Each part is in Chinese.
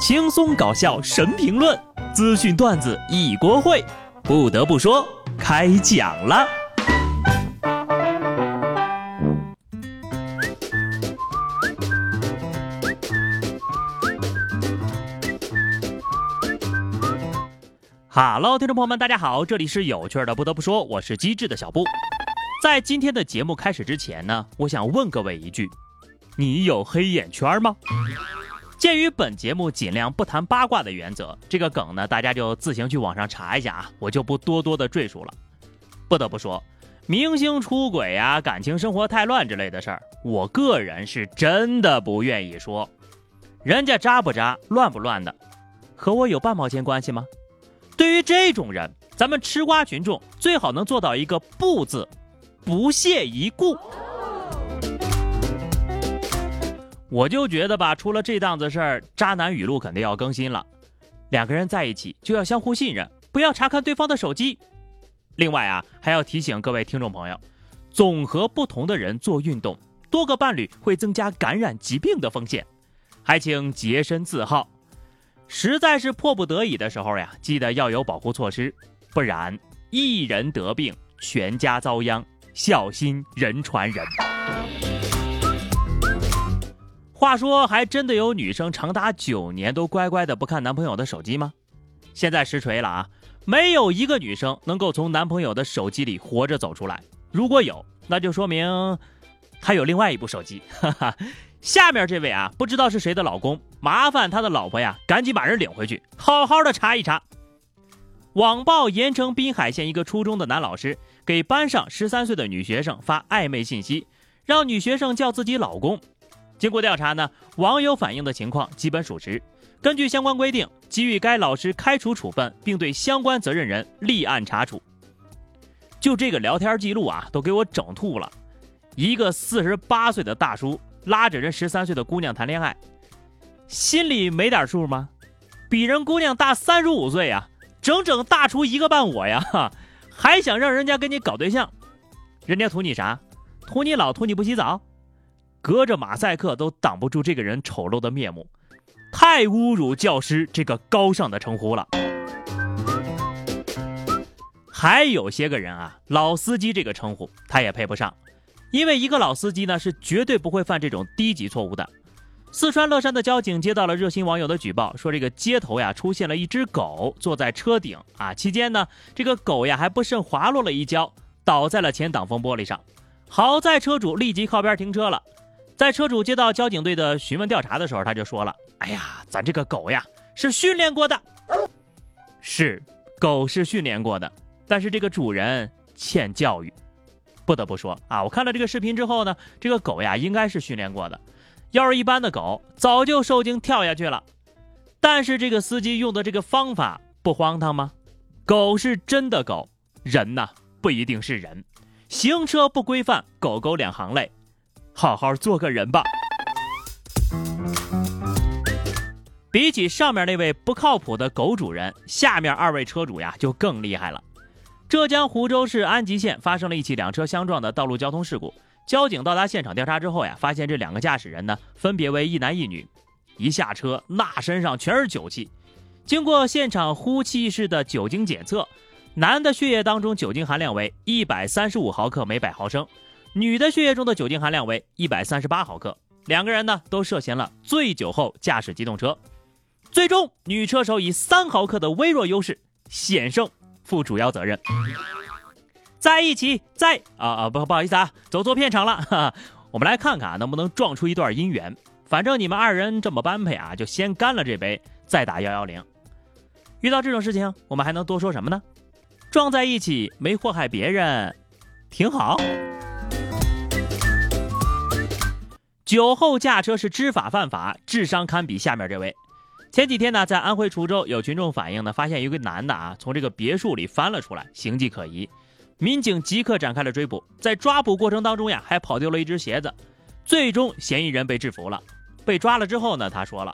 轻松搞笑神评论，资讯段子一锅烩。不得不说，开讲了。哈喽，听众朋友们，大家好，这里是有趣的。不得不说，我是机智的小布。在今天的节目开始之前呢，我想问各位一句：你有黑眼圈吗？鉴于本节目尽量不谈八卦的原则，这个梗呢，大家就自行去网上查一下啊，我就不多多的赘述了。不得不说，明星出轨呀、感情生活太乱之类的事儿，我个人是真的不愿意说。人家渣不渣、乱不乱的，和我有半毛钱关系吗？对于这种人，咱们吃瓜群众最好能做到一个不字，不屑一顾。我就觉得吧，出了这档子事儿，渣男语录肯定要更新了。两个人在一起就要相互信任，不要查看对方的手机。另外啊，还要提醒各位听众朋友，总和不同的人做运动，多个伴侣会增加感染疾病的风险，还请洁身自好。实在是迫不得已的时候呀，记得要有保护措施，不然一人得病，全家遭殃，小心人传人。话说，还真的有女生长达九年都乖乖的不看男朋友的手机吗？现在实锤了啊，没有一个女生能够从男朋友的手机里活着走出来。如果有，那就说明还有另外一部手机。哈哈，下面这位啊，不知道是谁的老公，麻烦他的老婆呀，赶紧把人领回去，好好的查一查。网曝盐城滨海县一个初中的男老师给班上十三岁的女学生发暧昧信息，让女学生叫自己老公。经过调查呢，网友反映的情况基本属实。根据相关规定，给予该老师开除处分，并对相关责任人立案查处。就这个聊天记录啊，都给我整吐了。一个四十八岁的大叔拉着人十三岁的姑娘谈恋爱，心里没点数吗？比人姑娘大三十五岁呀，整整大出一个半我呀，还想让人家跟你搞对象？人家图你啥？图你老，图你不洗澡？隔着马赛克都挡不住这个人丑陋的面目，太侮辱教师这个高尚的称呼了。还有些个人啊，老司机这个称呼他也配不上，因为一个老司机呢是绝对不会犯这种低级错误的。四川乐山的交警接到了热心网友的举报，说这个街头呀出现了一只狗坐在车顶啊，期间呢这个狗呀还不慎滑落了一跤，倒在了前挡风玻璃上，好在车主立即靠边停车了。在车主接到交警队的询问调查的时候，他就说了：“哎呀，咱这个狗呀是训练过的，是狗是训练过的，但是这个主人欠教育。不得不说啊，我看了这个视频之后呢，这个狗呀应该是训练过的，要是一般的狗早就受惊跳下去了。但是这个司机用的这个方法不荒唐吗？狗是真的狗，人呐不一定是人，行车不规范，狗狗两行泪。”好好做个人吧。比起上面那位不靠谱的狗主人，下面二位车主呀就更厉害了。浙江湖州市安吉县发生了一起两车相撞的道路交通事故。交警到达现场调查之后呀，发现这两个驾驶人呢分别为一男一女。一下车，那身上全是酒气。经过现场呼气式的酒精检测，男的血液当中酒精含量为一百三十五毫克每百毫升。女的血液中的酒精含量为一百三十八毫克，两个人呢都涉嫌了醉酒后驾驶机动车。最终，女车手以三毫克的微弱优势险胜，负主要责任。在一起，在啊啊不不好意思啊，走错片场了。哈，我们来看看啊，能不能撞出一段姻缘。反正你们二人这么般配啊，就先干了这杯，再打幺幺零。遇到这种事情，我们还能多说什么呢？撞在一起没祸害别人，挺好。酒后驾车是知法犯法，智商堪比下面这位。前几天呢，在安徽滁州有群众反映呢，发现一个男的啊，从这个别墅里翻了出来，形迹可疑。民警即刻展开了追捕，在抓捕过程当中呀，还跑丢了一只鞋子。最终，嫌疑人被制服了。被抓了之后呢，他说了：“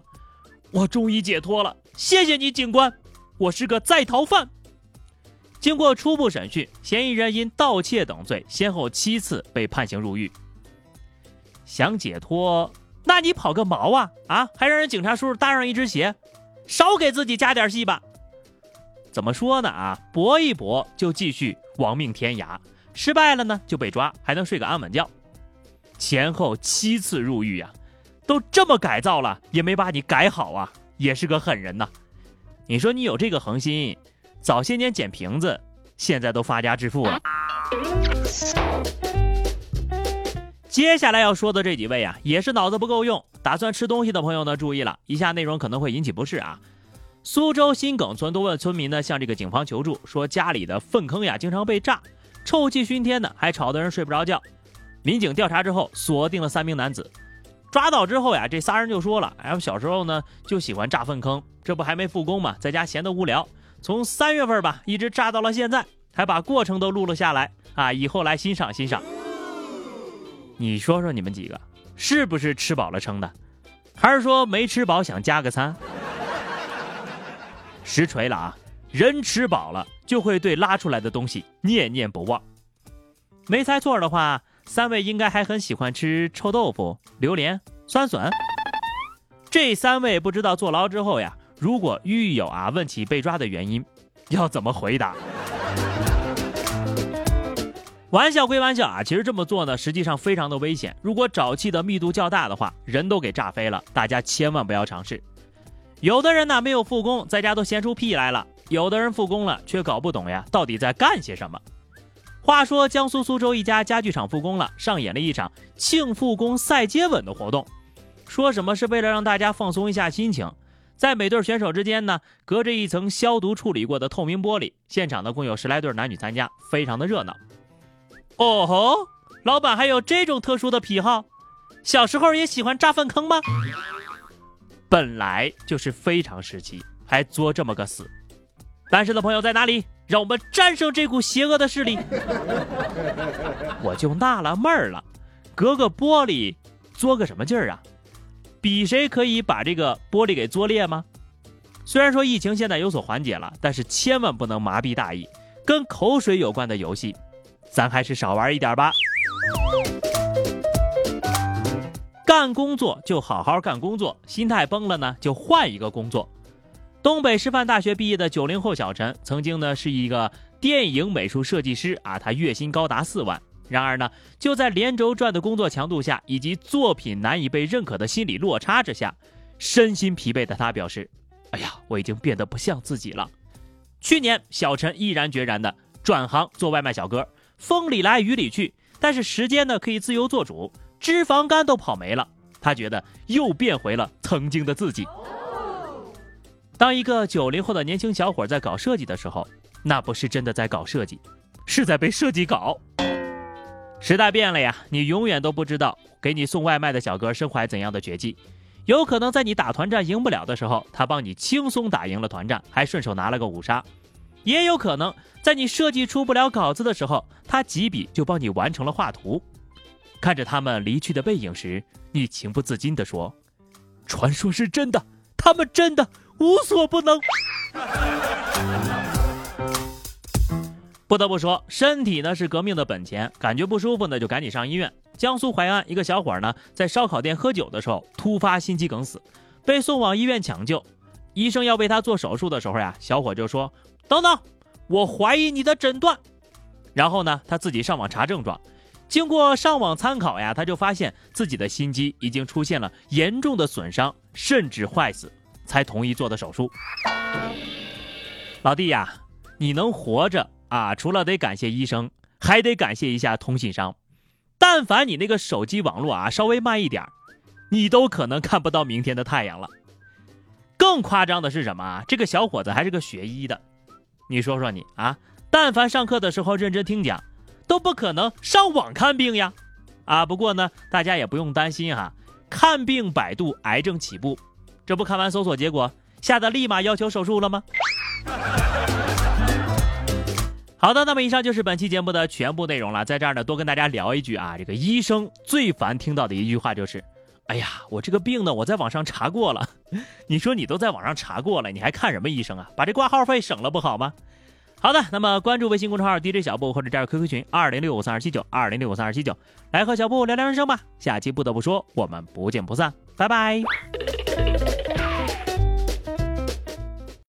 我终于解脱了，谢谢你，警官，我是个在逃犯。”经过初步审讯，嫌疑人因盗窃等罪，先后七次被判刑入狱。想解脱？那你跑个毛啊啊！还让人警察叔叔搭上一只鞋，少给自己加点戏吧。怎么说呢啊？搏一搏就继续亡命天涯，失败了呢就被抓，还能睡个安稳觉。前后七次入狱呀，都这么改造了，也没把你改好啊，也是个狠人呐。你说你有这个恒心，早些年捡瓶子，现在都发家致富了。接下来要说的这几位啊，也是脑子不够用，打算吃东西的朋友呢，注意了，以下内容可能会引起不适啊。苏州新耿村多位村民呢向这个警方求助，说家里的粪坑呀经常被炸，臭气熏天的，还吵得人睡不着觉。民警调查之后锁定了三名男子，抓到之后呀，这仨人就说了，哎，我小时候呢就喜欢炸粪坑，这不还没复工嘛，在家闲得无聊，从三月份吧一直炸到了现在，还把过程都录了下来啊，以后来欣赏欣赏。你说说你们几个是不是吃饱了撑的，还是说没吃饱想加个餐？实锤了啊！人吃饱了就会对拉出来的东西念念不忘。没猜错的话，三位应该还很喜欢吃臭豆腐、榴莲、酸笋。这三位不知道坐牢之后呀，如果狱友啊问起被抓的原因，要怎么回答？玩笑归玩笑啊，其实这么做呢，实际上非常的危险。如果沼气的密度较大的话，人都给炸飞了。大家千万不要尝试。有的人呢没有复工，在家都闲出屁来了；有的人复工了，却搞不懂呀，到底在干些什么。话说，江苏苏州一家家具厂复工了，上演了一场庆复工赛接吻的活动，说什么是为了让大家放松一下心情，在每对选手之间呢，隔着一层消毒处理过的透明玻璃。现场呢共有十来对男女参加，非常的热闹。哦吼，老板还有这种特殊的癖好？小时候也喜欢炸粪坑吗？本来就是非常时期，还作这么个死。单身的朋友在哪里？让我们战胜这股邪恶的势力。我就纳了闷儿了，隔个玻璃作个什么劲儿啊？比谁可以把这个玻璃给作裂吗？虽然说疫情现在有所缓解了，但是千万不能麻痹大意，跟口水有关的游戏。咱还是少玩一点吧。干工作就好好干工作，心态崩了呢就换一个工作。东北师范大学毕业的九零后小陈，曾经呢是一个电影美术设计师啊，他月薪高达四万。然而呢，就在连轴转的工作强度下，以及作品难以被认可的心理落差之下，身心疲惫的他表示：“哎呀，我已经变得不像自己了。”去年，小陈毅然决然的转行做外卖小哥。风里来雨里去，但是时间呢可以自由做主，脂肪肝都跑没了。他觉得又变回了曾经的自己。当一个九零后的年轻小伙在搞设计的时候，那不是真的在搞设计，是在被设计搞。时代变了呀，你永远都不知道给你送外卖的小哥身怀怎样的绝技。有可能在你打团战赢不了的时候，他帮你轻松打赢了团战，还顺手拿了个五杀。也有可能在你设计出不了稿子的时候，他几笔就帮你完成了画图。看着他们离去的背影时，你情不自禁地说：“传说是真的，他们真的无所不能。”不得不说，身体呢是革命的本钱，感觉不舒服呢就赶紧上医院。江苏淮安一个小伙呢在烧烤店喝酒的时候突发心肌梗死，被送往医院抢救。医生要为他做手术的时候呀，小伙就说。等等，我怀疑你的诊断。然后呢，他自己上网查症状，经过上网参考呀，他就发现自己的心肌已经出现了严重的损伤，甚至坏死，才同意做的手术。老弟呀，你能活着啊，除了得感谢医生，还得感谢一下通信商。但凡你那个手机网络啊稍微慢一点，你都可能看不到明天的太阳了。更夸张的是什么啊？这个小伙子还是个学医的。你说说你啊，但凡上课的时候认真听讲，都不可能上网看病呀，啊！不过呢，大家也不用担心哈，看病百度，癌症起步，这不看完搜索结果，吓得立马要求手术了吗？好的，那么以上就是本期节目的全部内容了，在这儿呢，多跟大家聊一句啊，这个医生最烦听到的一句话就是，哎呀，我这个病呢，我在网上查过了。你说你都在网上查过了，你还看什么医生啊？把这挂号费省了不好吗？好的，那么关注微信公众号 DJ 小布或者加入 QQ 群二零六五三二七九二零六五三二七九，来和小布聊聊人生吧。下期不得不说，我们不见不散，拜拜。